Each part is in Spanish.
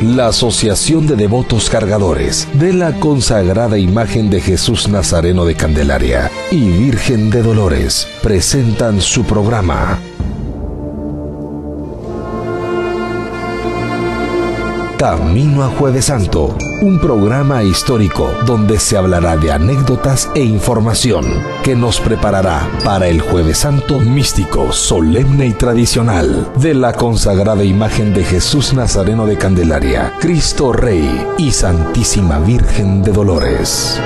la Asociación de Devotos Cargadores de la consagrada imagen de Jesús Nazareno de Candelaria y Virgen de Dolores presentan su programa Camino a Jueves Santo, un programa histórico donde se hablará de anécdotas e información que nos preparará para el Jueves Santo místico, solemne y tradicional de la consagrada imagen de Jesús Nazareno de Candelaria, Cristo Rey y Santísima Virgen de Dolores.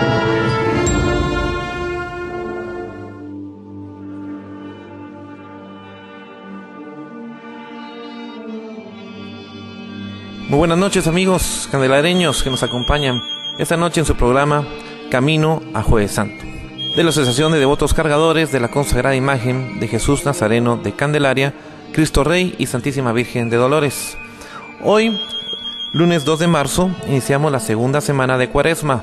Buenas noches amigos candelareños que nos acompañan esta noche en su programa Camino a Jueves Santo, de la Asociación de Devotos Cargadores de la Consagrada Imagen de Jesús Nazareno de Candelaria, Cristo Rey y Santísima Virgen de Dolores. Hoy, lunes 2 de marzo, iniciamos la segunda semana de Cuaresma.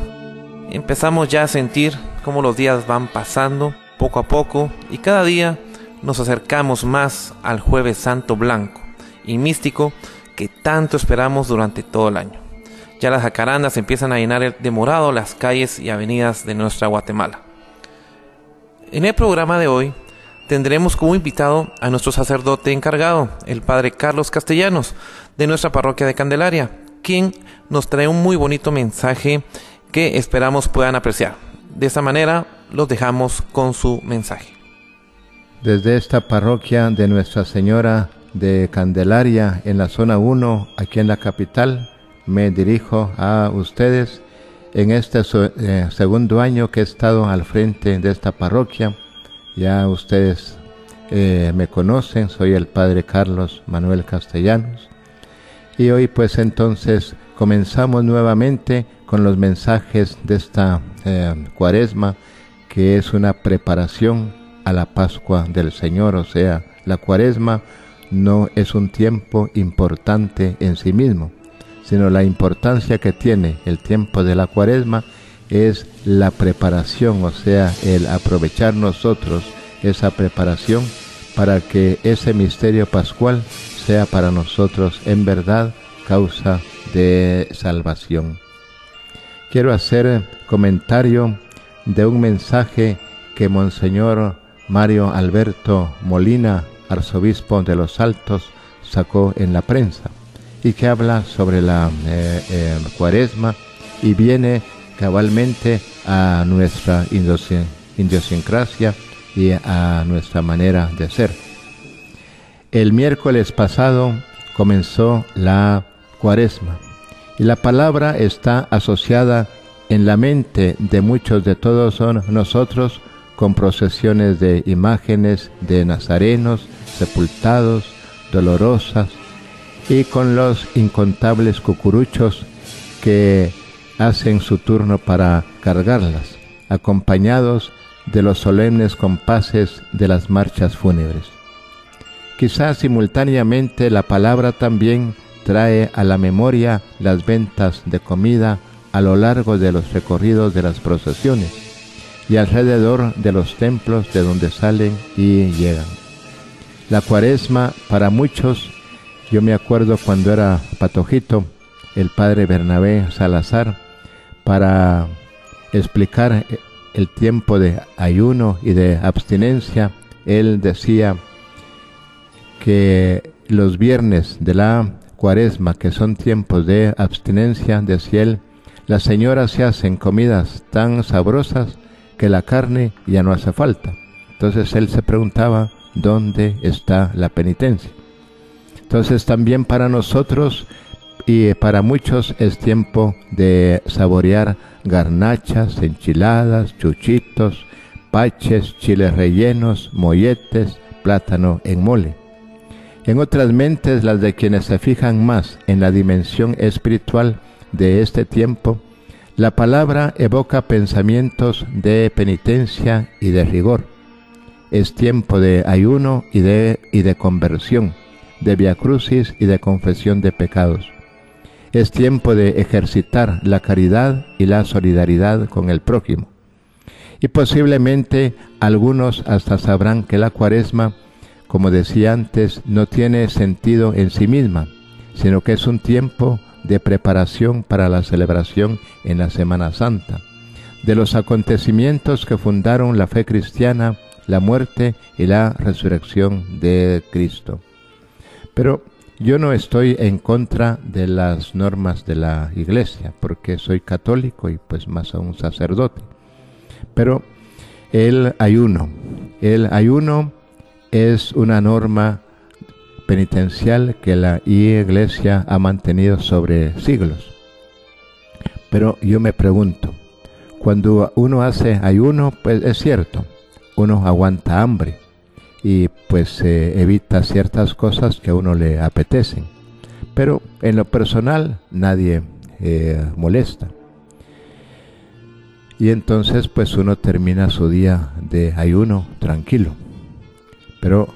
Empezamos ya a sentir cómo los días van pasando poco a poco y cada día nos acercamos más al Jueves Santo Blanco y místico tanto esperamos durante todo el año. Ya las jacarandas empiezan a llenar de morado las calles y avenidas de nuestra Guatemala. En el programa de hoy tendremos como invitado a nuestro sacerdote encargado, el padre Carlos Castellanos, de nuestra parroquia de Candelaria, quien nos trae un muy bonito mensaje que esperamos puedan apreciar. De esa manera los dejamos con su mensaje. Desde esta parroquia de Nuestra Señora de Candelaria en la zona 1, aquí en la capital. Me dirijo a ustedes en este eh, segundo año que he estado al frente de esta parroquia. Ya ustedes eh, me conocen, soy el padre Carlos Manuel Castellanos. Y hoy pues entonces comenzamos nuevamente con los mensajes de esta eh, cuaresma, que es una preparación a la Pascua del Señor, o sea, la cuaresma no es un tiempo importante en sí mismo, sino la importancia que tiene el tiempo de la cuaresma es la preparación, o sea, el aprovechar nosotros esa preparación para que ese misterio pascual sea para nosotros en verdad causa de salvación. Quiero hacer comentario de un mensaje que Monseñor Mario Alberto Molina arzobispo de los Altos sacó en la prensa y que habla sobre la eh, eh, cuaresma y viene cabalmente a nuestra idiosincrasia y a nuestra manera de ser. El miércoles pasado comenzó la cuaresma y la palabra está asociada en la mente de muchos de todos nosotros con procesiones de imágenes de nazarenos, sepultados, dolorosas, y con los incontables cucuruchos que hacen su turno para cargarlas, acompañados de los solemnes compases de las marchas fúnebres. Quizás simultáneamente la palabra también trae a la memoria las ventas de comida a lo largo de los recorridos de las procesiones y alrededor de los templos de donde salen y llegan. La cuaresma para muchos, yo me acuerdo cuando era patojito, el padre Bernabé Salazar, para explicar el tiempo de ayuno y de abstinencia, él decía que los viernes de la cuaresma, que son tiempos de abstinencia, decía él, las señoras se hacen comidas tan sabrosas que la carne ya no hace falta. Entonces él se preguntaba, dónde está la penitencia. Entonces también para nosotros y para muchos es tiempo de saborear garnachas, enchiladas, chuchitos, paches, chiles rellenos, molletes, plátano en mole. En otras mentes, las de quienes se fijan más en la dimensión espiritual de este tiempo, la palabra evoca pensamientos de penitencia y de rigor es tiempo de ayuno y de, y de conversión, de viacrucis y de confesión de pecados. Es tiempo de ejercitar la caridad y la solidaridad con el prójimo. Y posiblemente algunos hasta sabrán que la cuaresma, como decía antes, no tiene sentido en sí misma, sino que es un tiempo de preparación para la celebración en la Semana Santa, de los acontecimientos que fundaron la fe cristiana, la muerte y la resurrección de Cristo. Pero yo no estoy en contra de las normas de la iglesia, porque soy católico y pues más aún sacerdote. Pero el ayuno, el ayuno es una norma penitencial que la iglesia ha mantenido sobre siglos. Pero yo me pregunto, cuando uno hace ayuno, pues es cierto, uno aguanta hambre, y pues se evita ciertas cosas que a uno le apetecen. Pero en lo personal nadie eh, molesta. Y entonces pues uno termina su día de ayuno tranquilo. Pero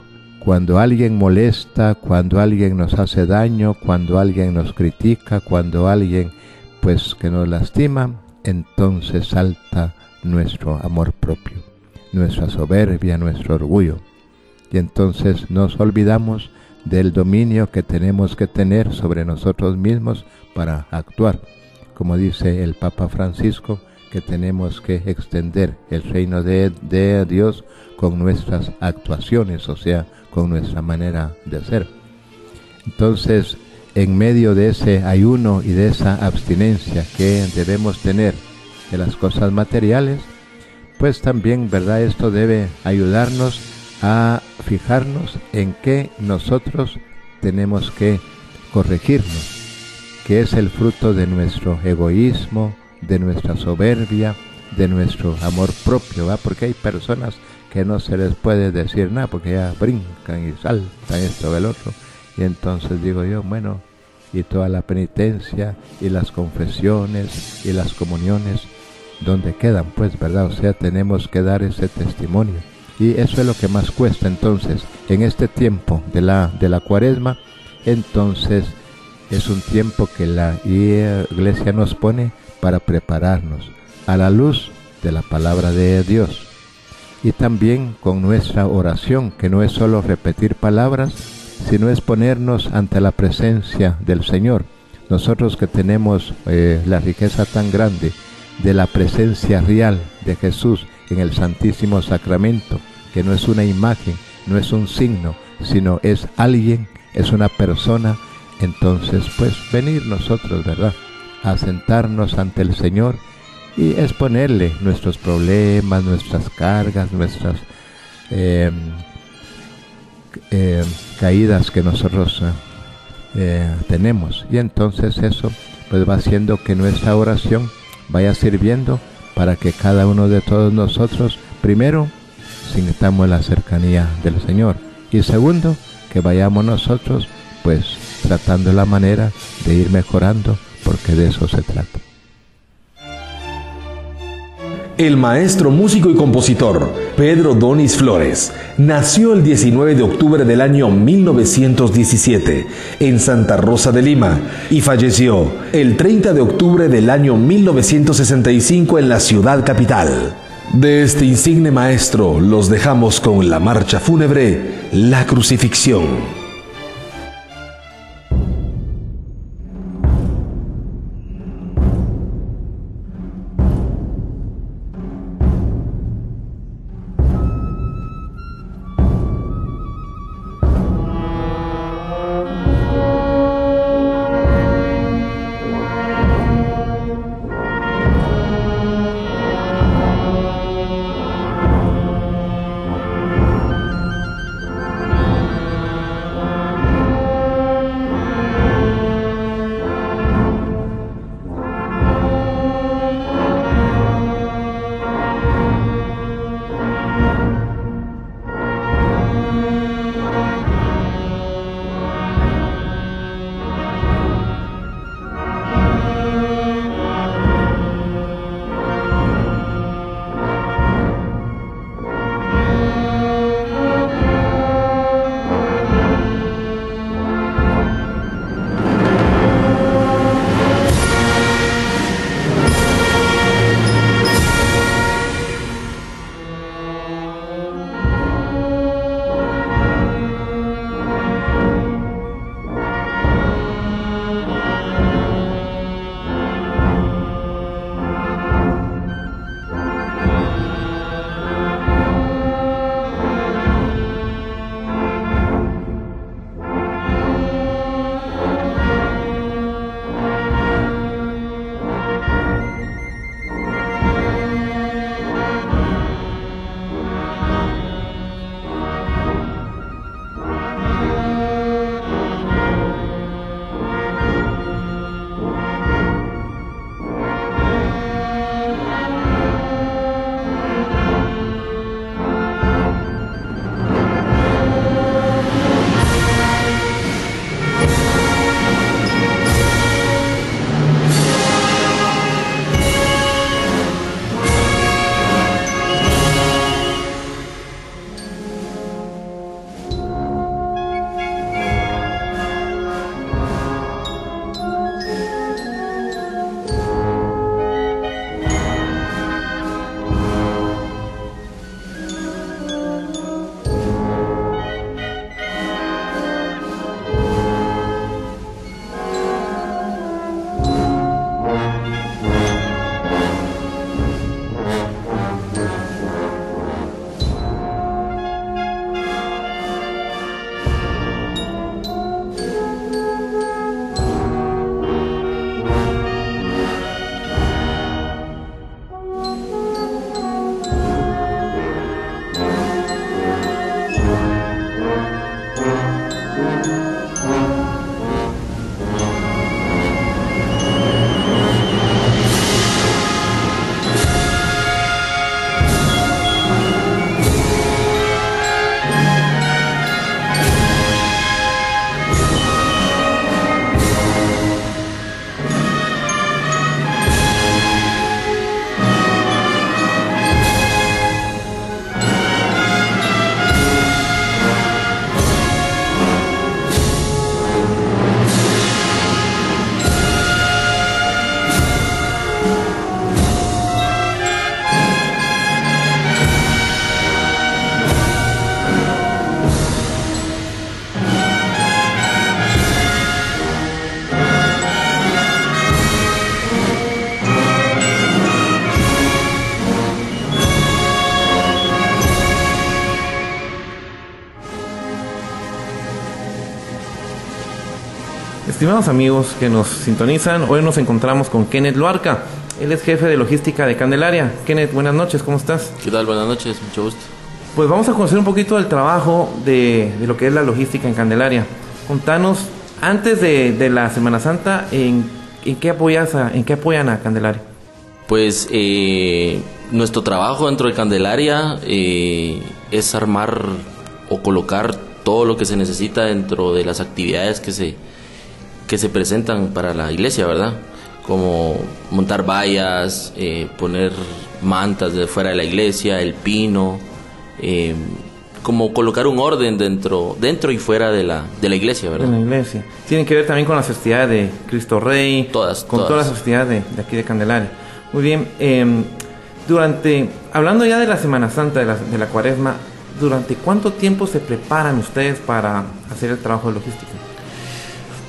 cuando alguien molesta, cuando alguien nos hace daño, cuando alguien nos critica, cuando alguien pues que nos lastima, entonces salta nuestro amor propio, nuestra soberbia, nuestro orgullo y entonces nos olvidamos del dominio que tenemos que tener sobre nosotros mismos para actuar. Como dice el Papa Francisco, que tenemos que extender el reino de, Dios con nuestras actuaciones, o sea, con nuestra manera de ser. Entonces, en medio de ese ayuno y de esa abstinencia que debemos tener de las cosas materiales, pues también, ¿verdad? Esto debe ayudarnos a fijarnos en qué nosotros tenemos que corregirnos, que es el fruto de nuestro egoísmo, de nuestra soberbia, de nuestro amor propio, ¿va? porque hay personas que no se les puede decir nada, porque ya brincan y saltan esto del otro, y entonces digo yo, bueno, y toda la penitencia y las confesiones y las comuniones, ¿dónde quedan? Pues, ¿verdad? O sea, tenemos que dar ese testimonio y eso es lo que más cuesta entonces en este tiempo de la, de la cuaresma. Entonces es un tiempo que la iglesia nos pone para prepararnos a la luz de la palabra de Dios. Y también con nuestra oración, que no es solo repetir palabras, sino es ponernos ante la presencia del Señor. Nosotros que tenemos eh, la riqueza tan grande de la presencia real de Jesús en el Santísimo Sacramento, que no es una imagen, no es un signo, sino es alguien, es una persona, entonces pues venir nosotros, ¿verdad? A sentarnos ante el Señor y exponerle nuestros problemas, nuestras cargas, nuestras em, em, caídas que nosotros eh, tenemos. Y entonces eso pues va haciendo que nuestra oración vaya sirviendo para que cada uno de todos nosotros, primero, sintamos la cercanía del Señor. Y segundo, que vayamos nosotros, pues, tratando la manera de ir mejorando, porque de eso se trata. El maestro músico y compositor Pedro Donis Flores nació el 19 de octubre del año 1917 en Santa Rosa de Lima y falleció el 30 de octubre del año 1965 en la ciudad capital. De este insigne maestro los dejamos con la marcha fúnebre La Crucifixión. Estimados amigos que nos sintonizan, hoy nos encontramos con Kenneth Loarca. Él es jefe de logística de Candelaria. Kenneth, buenas noches, ¿cómo estás? ¿Qué tal? Buenas noches, mucho gusto. Pues vamos a conocer un poquito del trabajo de, de lo que es la logística en Candelaria. Contanos, antes de, de la Semana Santa, ¿en, en, qué apoyas a, ¿en qué apoyan a Candelaria? Pues eh, nuestro trabajo dentro de Candelaria eh, es armar o colocar todo lo que se necesita dentro de las actividades que se, que se presentan para la iglesia, ¿verdad? Como montar vallas, eh, poner mantas de fuera de la iglesia, el pino, eh, como colocar un orden dentro, dentro y fuera de la, de la iglesia, ¿verdad? En la iglesia. Tienen que ver también con las festividades de Cristo Rey. Todas, Con todas. todas las festividades de, de aquí de Candelaria. Muy bien. eh, durante, hablando ya de la Semana Santa, de la, de la cuaresma, ¿durante cuánto tiempo se preparan ustedes para hacer el trabajo de logística?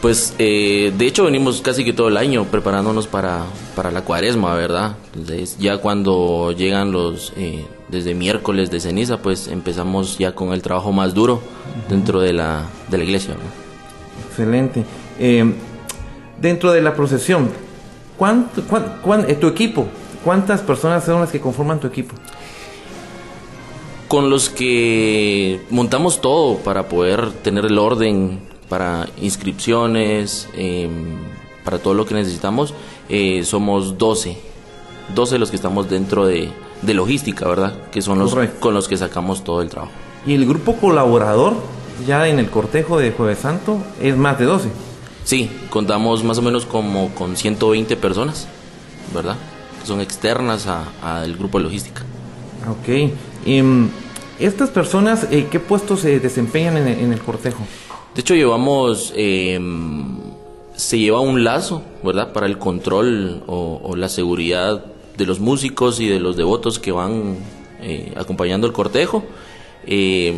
Pues eh, de hecho venimos casi que todo el año preparándonos para, para la cuaresma, ¿verdad? Entonces ya cuando llegan los, eh, desde miércoles de ceniza, pues empezamos ya con el trabajo más duro dentro de la, de la iglesia. ¿no? Excelente. Eh, dentro de la procesión, ¿cuánto, cuán- cuán- eh, tu equipo, ¿cuántas personas son las que conforman tu equipo? Con los que montamos todo para poder tener el orden para inscripciones, eh, para todo lo que necesitamos, eh, somos 12. 12 los que estamos dentro de, de logística, ¿verdad? Que son los Correcto. con los que sacamos todo el trabajo. Y el grupo colaborador, ya en el cortejo de Jueves Santo, es más de 12. Sí, contamos más o menos como con 120 personas, ¿verdad? Que son externas a- al grupo de logística. Ok. Em, Estas personas, eh, ¿qué puestos se desempeñan en el cortejo? De hecho, llevamos, eh, se lleva un lazo, ¿verdad? Para el control o, la seguridad de los músicos y de los devotos que van eh, acompañando el cortejo. Eh,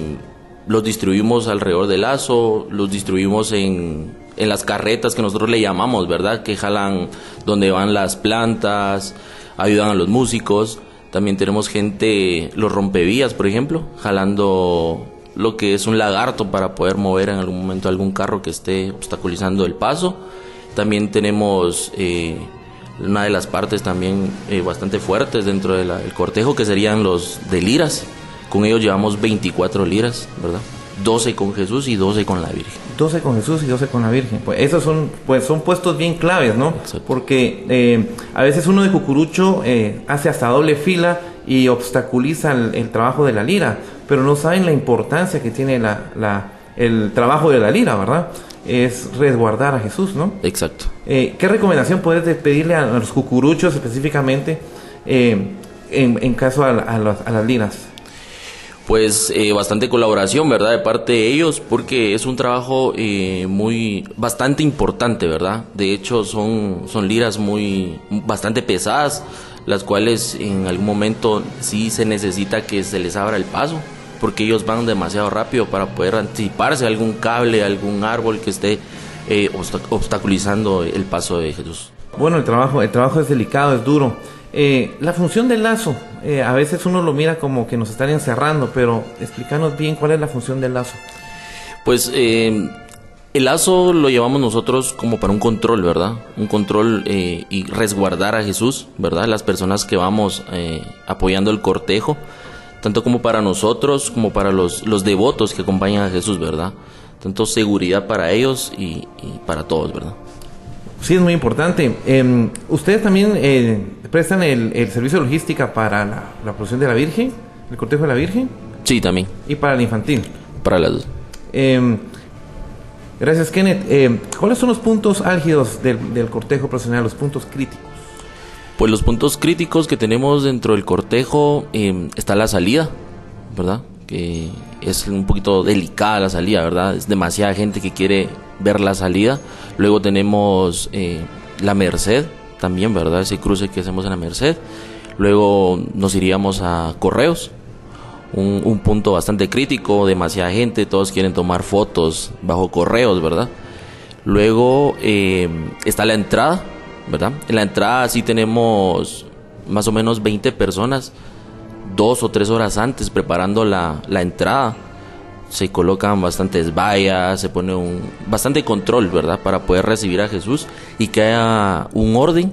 los distribuimos alrededor del lazo, los distribuimos en, en las carretas que nosotros le llamamos, ¿verdad? Que jalan donde van las plantas, ayudan a los músicos. También tenemos gente, los rompevías, por ejemplo, jalando lo que es un lagarto para poder mover en algún momento algún carro que esté obstaculizando el paso. También tenemos eh, una de las partes también eh, bastante fuertes dentro de del cortejo que serían los de liras. Con ellos llevamos 24 liras, ¿verdad? 12 con Jesús y 12 con la Virgen. 12 con Jesús y 12 con la Virgen. Pues esos son, pues son puestos bien claves, ¿no? Exacto. Porque eh, a veces uno de cucurucho eh, hace hasta doble fila y obstaculiza el, el trabajo de la lira, pero no saben la importancia que tiene la, la- el trabajo de la lira, ¿verdad? Es resguardar a Jesús, ¿no? Exacto. Eh, ¿Qué recomendación puedes de- pedirle a, los cucuruchos específicamente eh, en, en caso a, a las- a las liras? Pues eh, bastante colaboración, ¿verdad? De parte de ellos, porque es un trabajo eh, muy, bastante importante, ¿verdad? De hecho, son, son liras muy, bastante pesadas, las cuales en algún momento sí se necesita que se les abra el paso, porque ellos van demasiado rápido para poder anticiparse a algún cable, algún árbol que esté eh, obsta- obstaculizando el paso de Jesús. Bueno, el trabajo, el trabajo es delicado, es duro. Eh, la función del lazo, eh, a veces uno lo mira como que nos están encerrando, pero explícanos bien cuál es la función del lazo. Pues eh, el lazo lo llevamos nosotros como para un control, ¿verdad? Un control eh, y resguardar a Jesús, ¿verdad? Las personas que vamos eh, apoyando el cortejo, tanto como para nosotros como para los, los devotos que acompañan a Jesús, ¿verdad? Tanto seguridad para ellos y, y para todos, ¿verdad? Sí, es muy importante. Eh, ¿Ustedes también eh, prestan el, el servicio de logística para la, la procesión de la Virgen, el cortejo de la Virgen, Sí, también, y para el infantil? para las dos. Eh, gracias, Kenneth. Eh, ¿Cuáles son los puntos álgidos del, del cortejo profesional, los puntos críticos? Pues los puntos críticos que tenemos dentro del cortejo eh, está la salida, ¿verdad? Que es un poquito delicada la salida, ¿verdad? Es demasiada gente que quiere ver la salida. Luego tenemos eh, la Merced, también, ¿verdad? Ese cruce que hacemos en la Merced. Luego nos iríamos a Correos, un, un punto bastante crítico, demasiada gente, todos quieren tomar fotos bajo Correos, ¿verdad? Luego eh, está la entrada, ¿verdad? En la entrada sí tenemos más o menos 20 personas, dos o tres horas antes preparando la, la entrada, se colocan bastantes vallas, se pone un bastante control, ¿verdad? Para poder recibir a Jesús y que haya un orden,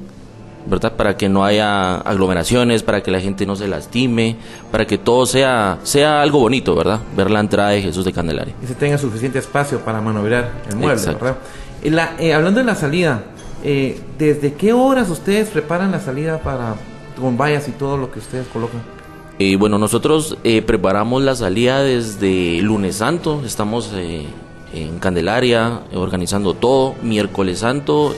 ¿verdad? Para que no haya aglomeraciones, para que la gente no se lastime, para que todo sea, sea algo bonito, ¿verdad? Ver la entrada de Jesús de Candelaria. Y se tenga suficiente espacio para maniobrar el mueble, ¿verdad? Eh, hablando de la salida, eh, ¿desde qué horas ustedes preparan la salida para con vallas y todo lo que ustedes colocan? Eh, bueno, nosotros eh, preparamos la salida desde lunes santo, estamos eh, en Candelaria organizando todo, miércoles santo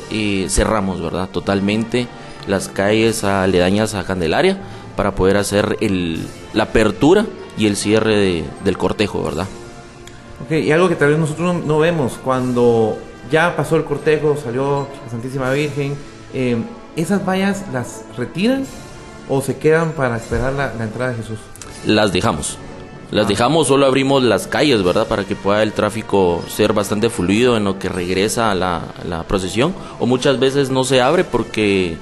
cerramos, ¿verdad? Totalmente las calles aledañas a Candelaria para poder hacer el, la apertura y el cierre del cortejo, ¿verdad? Ok, y algo que tal vez nosotros no, vemos, cuando ya pasó el cortejo, salió la Santísima Virgen, ¿esas vallas las retiran o se quedan para esperar la, entrada de Jesús? Las dejamos. Las ah. dejamos, solo abrimos las calles, ¿verdad? Para que pueda el tráfico ser bastante fluido en lo que regresa a la, la procesión. O muchas veces no se abre porque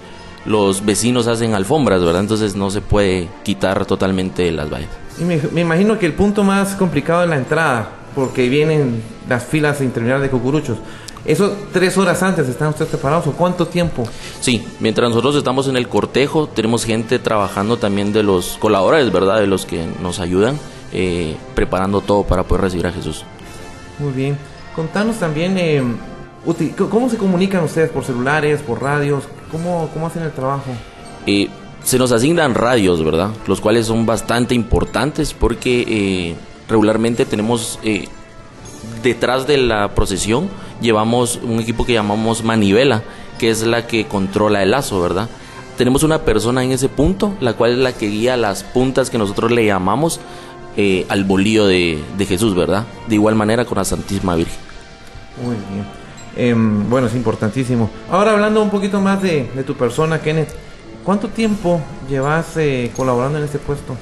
los vecinos hacen alfombras, ¿verdad? Entonces no se puede quitar totalmente las vallas. Y me, me, imagino que el punto más complicado es la entrada, porque vienen las filas interminables de cucuruchos. ¿Eso tres horas antes están ustedes preparados o cuánto tiempo? Sí, mientras nosotros estamos en el cortejo, tenemos gente trabajando también de los colaboradores, ¿verdad? De los que nos ayudan, eh, preparando todo para poder recibir a Jesús. Muy bien. Contanos también, eh, ¿cómo se comunican ustedes? ¿Por celulares, por radios? ¿Cómo, cómo hacen el trabajo? Eh, se nos asignan radios, ¿verdad? Los cuales son bastante importantes porque regularmente tenemos detrás de la procesión llevamos un equipo que llamamos manivela, que es la que controla el lazo, ¿verdad? Tenemos una persona en ese punto, la cual es la que guía las puntas que nosotros le llamamos eh, al bolío de, Jesús, ¿verdad? De igual manera con la Santísima Virgen. Muy bien. Em, bueno, es importantísimo. Ahora hablando un poquito más de, tu persona, Kenneth, ¿cuánto tiempo llevas eh, colaborando en este puesto?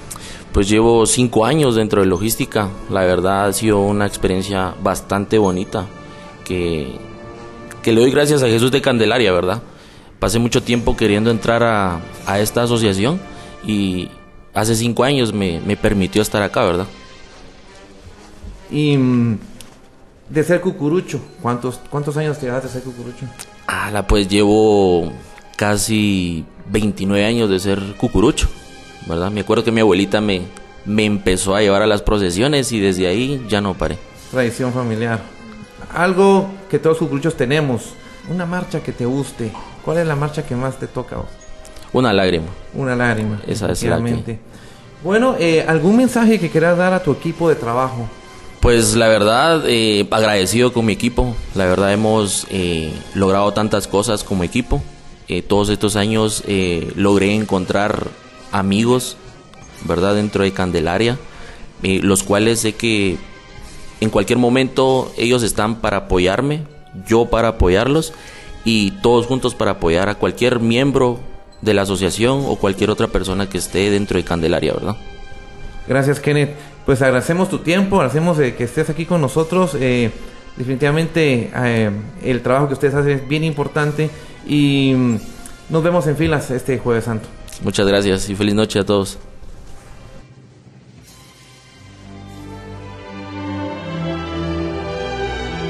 Pues llevo cinco años dentro de logística. La verdad ha sido una experiencia bastante bonita que, le doy gracias a Jesús de Candelaria, ¿verdad? Pasé mucho tiempo queriendo entrar a, esta asociación y hace cinco años me, permitió estar acá, ¿verdad? Y mm, de ser cucurucho, ¿cuántos, cuántos años te llevas de ser cucurucho? Ah, pues llevo casi 29 años de ser cucurucho, ¿verdad? Me acuerdo que mi abuelita me, me empezó a llevar a las procesiones y desde ahí ya no paré. Tradición familiar algo que todos los cucuruchos tenemos, una marcha que te guste. ¿Cuál es la marcha que más te toca? Una lágrima. Una lágrima. Esa es la Bueno, eh, ¿algún mensaje que quieras dar a tu equipo de trabajo? Pues la verdad, eh, agradecido con mi equipo. La verdad hemos eh, logrado tantas cosas como equipo. todos estos años logré encontrar amigos, ¿verdad? Dentro de Candelaria, los cuales sé que en cualquier momento ellos están para apoyarme, yo para apoyarlos y todos juntos para apoyar a cualquier miembro de la asociación o cualquier otra persona que esté dentro de Candelaria, ¿verdad? Gracias, Kenneth. Pues agradecemos tu tiempo, agradecemos eh, que estés aquí con nosotros. Eh, definitivamente eh, el trabajo que ustedes hacen es bien importante y mm, nos vemos en filas este jueves santo. Muchas gracias y feliz noche a todos.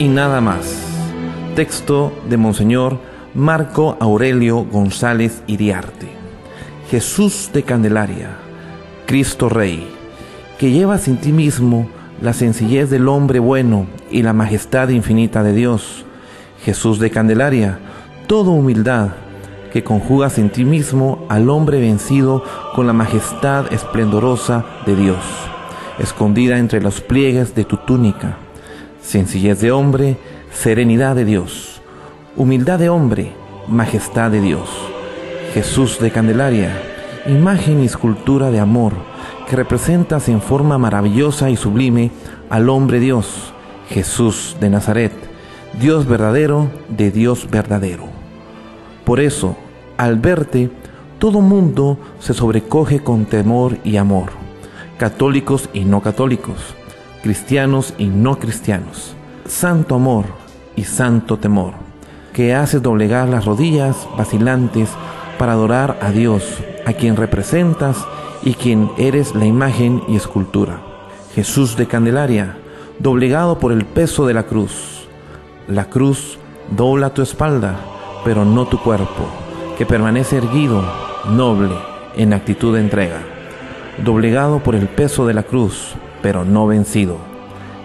y nada más. Texto de Monseñor Marco Aurelio González Iriarte. Jesús de Candelaria, Cristo Rey, que llevas en ti mismo la sencillez del hombre bueno y la majestad infinita de Dios. Jesús de Candelaria, toda humildad, que conjugas en ti mismo al hombre vencido con la majestad esplendorosa de Dios, escondida entre los pliegues de tu túnica sencillez de hombre, serenidad de Dios, humildad de hombre, majestad de Dios. Jesús de Candelaria, imagen y escultura de amor, que representas en forma maravillosa y sublime al hombre Dios, Jesús de Nazaret, Dios verdadero de Dios verdadero. Por eso, al verte, todo mundo se sobrecoge con temor y amor, católicos y no católicos cristianos y no cristianos. Santo amor y santo temor, que haces doblegar las rodillas vacilantes para adorar a Dios, a quien representas y quien eres la imagen y escultura. Jesús de Candelaria, doblegado por el peso de la cruz. La cruz dobla tu espalda, pero no tu cuerpo, que permanece erguido, noble, en actitud de entrega. Doblegado por el peso de la cruz, pero no vencido.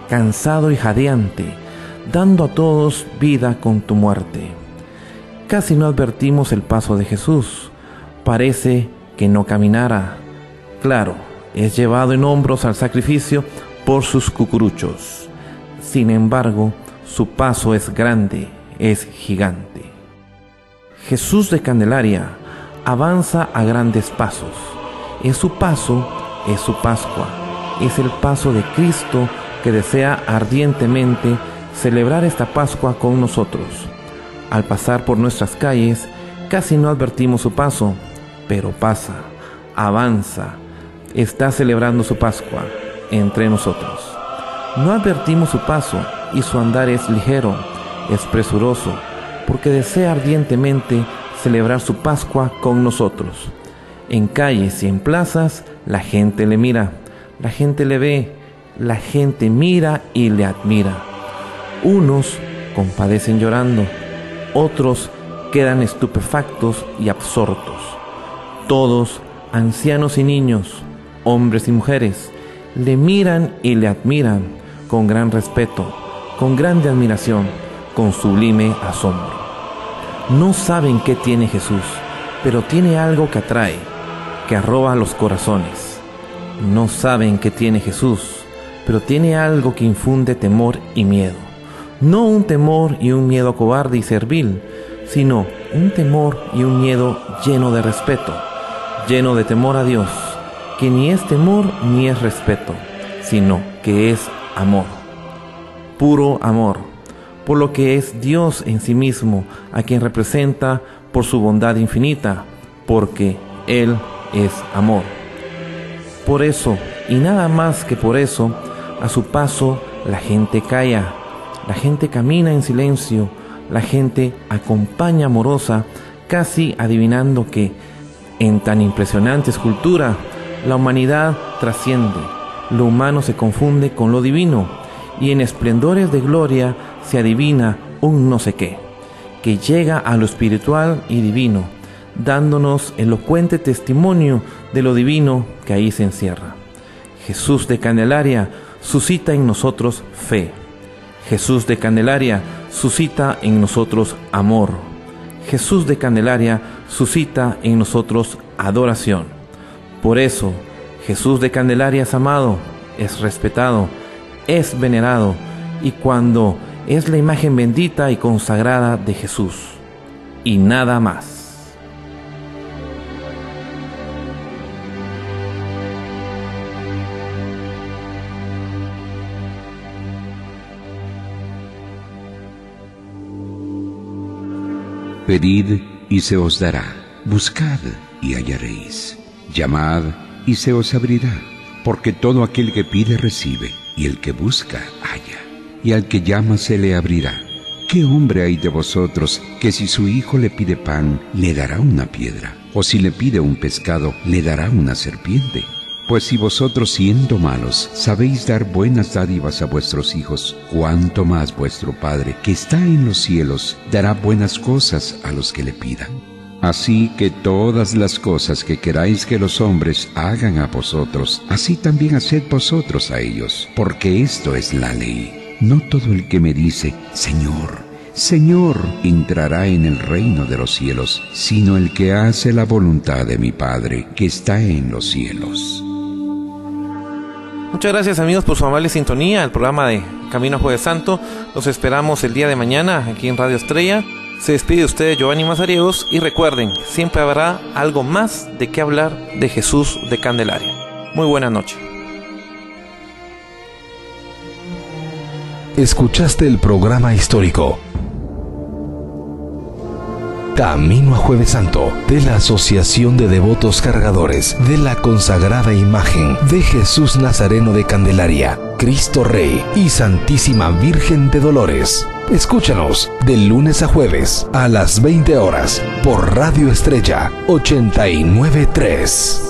Cansado y jadeante, dando a todos vida con tu muerte. Casi no advertimos el paso de Jesús. Parece que no caminara. Claro, es llevado en hombros al sacrificio por sus cucuruchos. Sin embargo, su paso es grande, es gigante. Jesús de Candelaria avanza a grandes pasos. Es su paso, es su Pascua, es el paso de Cristo que desea ardientemente celebrar esta Pascua con nosotros. Al pasar por nuestras calles, casi no advertimos su paso, pero pasa, avanza, está celebrando su Pascua entre nosotros. No advertimos su paso y su andar es ligero, es presuroso, porque desea ardientemente celebrar su Pascua con nosotros. En calles y en plazas la gente le mira, la gente le ve, la gente mira y le admira. Unos compadecen llorando, otros quedan estupefactos y absortos. Todos, ancianos y niños, hombres y mujeres, le miran y le admiran con gran respeto, con grande admiración, con sublime asombro. No saben qué tiene Jesús, pero tiene algo que atrae, que arroba los corazones. No saben qué tiene Jesús, pero tiene algo que infunde temor y miedo. No un temor y un miedo cobarde y servil, sino un temor y un miedo lleno de respeto, lleno de temor a Dios, que ni es temor ni es respeto, sino que es amor, puro amor, por lo que es Dios en sí mismo, a quien representa por su bondad infinita, porque Él es amor. Por eso, y nada más que por eso, a su paso la gente calla, la gente camina en silencio, la gente acompaña amorosa, casi adivinando que en tan impresionante escultura la humanidad trasciende, lo humano se confunde con lo divino y en esplendores de gloria se adivina un no sé qué, que llega a lo espiritual y divino, dándonos elocuente testimonio de lo divino que ahí se encierra. Jesús de Candelaria suscita en nosotros fe. Jesús de Candelaria suscita en nosotros amor. Jesús de Candelaria suscita en nosotros adoración. Por eso, Jesús de Candelaria es amado, es respetado, es venerado y cuando es la imagen bendita y consagrada de Jesús y nada más. Pedid y se os dará, buscad y hallaréis Llamad y se os abrirá, porque todo aquel que pide recibe, y el que busca halla, y al que llama se le abrirá. ¿Qué hombre hay de vosotros que si su hijo le pide pan, le dará una piedra? ¿O si le pide un pescado, le dará una serpiente? Pues si vosotros siendo malos sabéis dar buenas dádivas a vuestros hijos, cuánto más vuestro Padre, que está en los cielos, dará buenas cosas a los que le pidan. Así que todas las cosas que queráis que los hombres hagan a vosotros, así también haced vosotros a ellos, porque esto es la ley. No todo el que me dice, Señor, Señor, entrará en el reino de los cielos, sino el que hace la voluntad de mi Padre que está en los cielos. Muchas gracias amigos por su amable sintonía, el programa de Camino a Jueves Santo. Los esperamos el día de mañana aquí en Radio Estrella. Se despide usted Giovanni Mazariegos y recuerden, siempre habrá algo más de qué hablar de Jesús de Candelaria. Muy buena noche. Escuchaste el programa histórico Camino a Jueves Santo de la Asociación de Devotos Cargadores de la consagrada imagen de Jesús Nazareno de Candelaria, Cristo Rey y Santísima Virgen de Dolores. Escúchanos de lunes a jueves a las 20 horas por Radio Estrella 893.